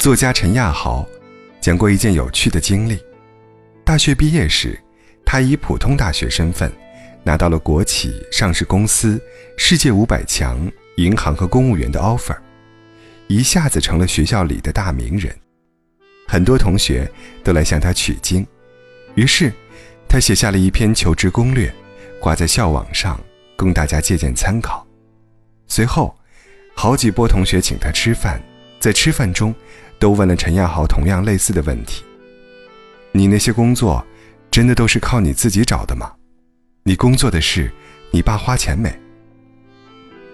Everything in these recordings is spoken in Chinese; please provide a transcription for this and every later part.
作家陈亚豪讲过一件有趣的经历：大学毕业时，他以普通大学身份拿到了国企、上市公司、世界五百强、银行和公务员的 offer，一下子成了学校里的大名人。很多同学都来向他取经，于是他写下了一篇求职攻略，挂在校网上，供大家借鉴参考。随后，好几波同学请他吃饭，在吃饭中，都问了陈亚豪同样类似的问题：“你那些工作，真的都是靠你自己找的吗？你工作的事，你爸花钱没？”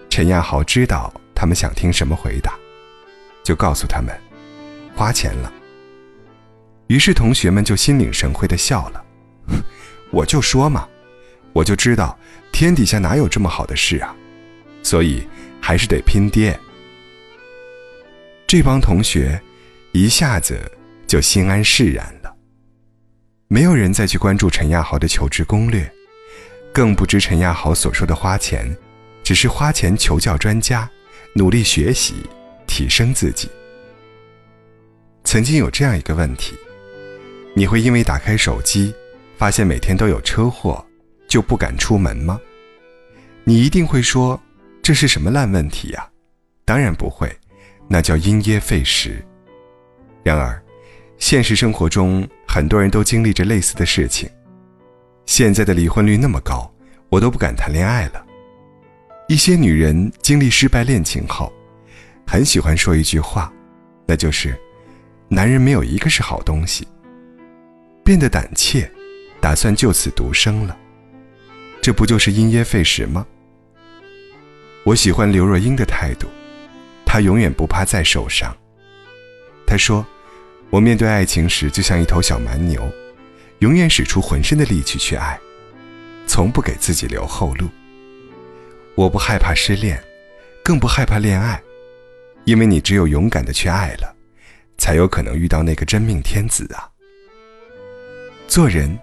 陈亚豪知道他们想听什么回答，就告诉他们：“花钱了。”于是同学们就心领神会的笑了，我就说嘛，我就知道天底下哪有这么好的事啊，所以还是得拼爹。这帮同学一下子就心安释然了，没有人再去关注陈亚豪的求职攻略，更不知陈亚豪所说的花钱，只是花钱求教专家，努力学习，提升自己。曾经有这样一个问题。你会因为打开手机，发现每天都有车祸，就不敢出门吗？你一定会说，这是什么烂问题呀？当然不会，那叫因噎废食。然而，现实生活中很多人都经历着类似的事情。现在的离婚率那么高，我都不敢谈恋爱了。一些女人经历失败恋情后，很喜欢说一句话，那就是：“男人没有一个是好东西。”变得胆怯，打算就此独生了，这不就是因噎废食吗？我喜欢刘若英的态度，她永远不怕再受伤。她说：“我面对爱情时就像一头小蛮牛，永远使出浑身的力气去爱，从不给自己留后路。我不害怕失恋，更不害怕恋爱，因为你只有勇敢的去爱了，才有可能遇到那个真命天子啊。”做人，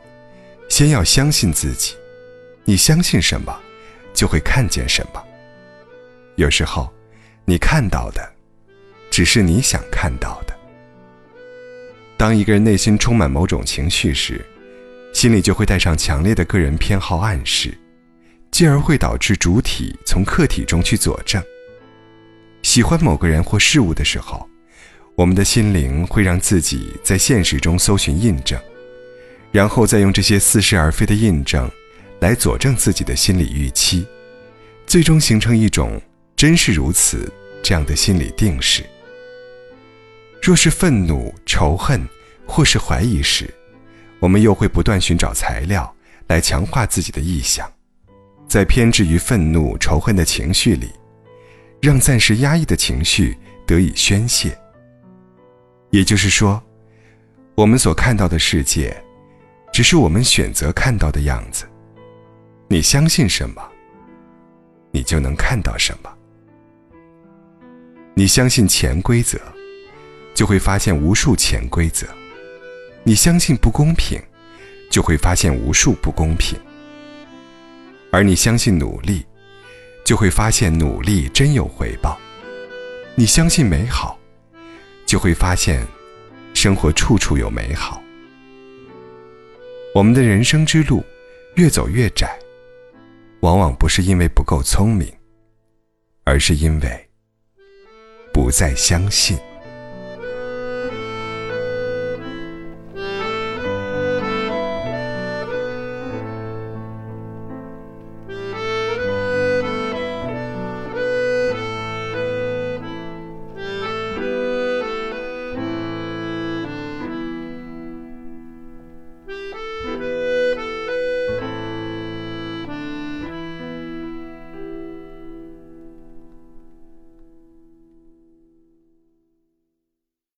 先要相信自己。你相信什么，就会看见什么。有时候，你看到的，只是你想看到的。当一个人内心充满某种情绪时，心里就会带上强烈的个人偏好暗示，进而会导致主体从客体中去佐证。喜欢某个人或事物的时候，我们的心灵会让自己在现实中搜寻印证。然后再用这些似是而非的印证，来佐证自己的心理预期，最终形成一种“真是如此”这样的心理定势。若是愤怒、仇恨或是怀疑时，我们又会不断寻找材料来强化自己的臆想，在偏执于愤怒、仇恨的情绪里，让暂时压抑的情绪得以宣泄。也就是说，我们所看到的世界。只是我们选择看到的样子。你相信什么，你就能看到什么。你相信潜规则，就会发现无数潜规则；你相信不公平，就会发现无数不公平。而你相信努力，就会发现努力真有回报；你相信美好，就会发现生活处处有美好。我们的人生之路越走越窄，往往不是因为不够聪明，而是因为不再相信。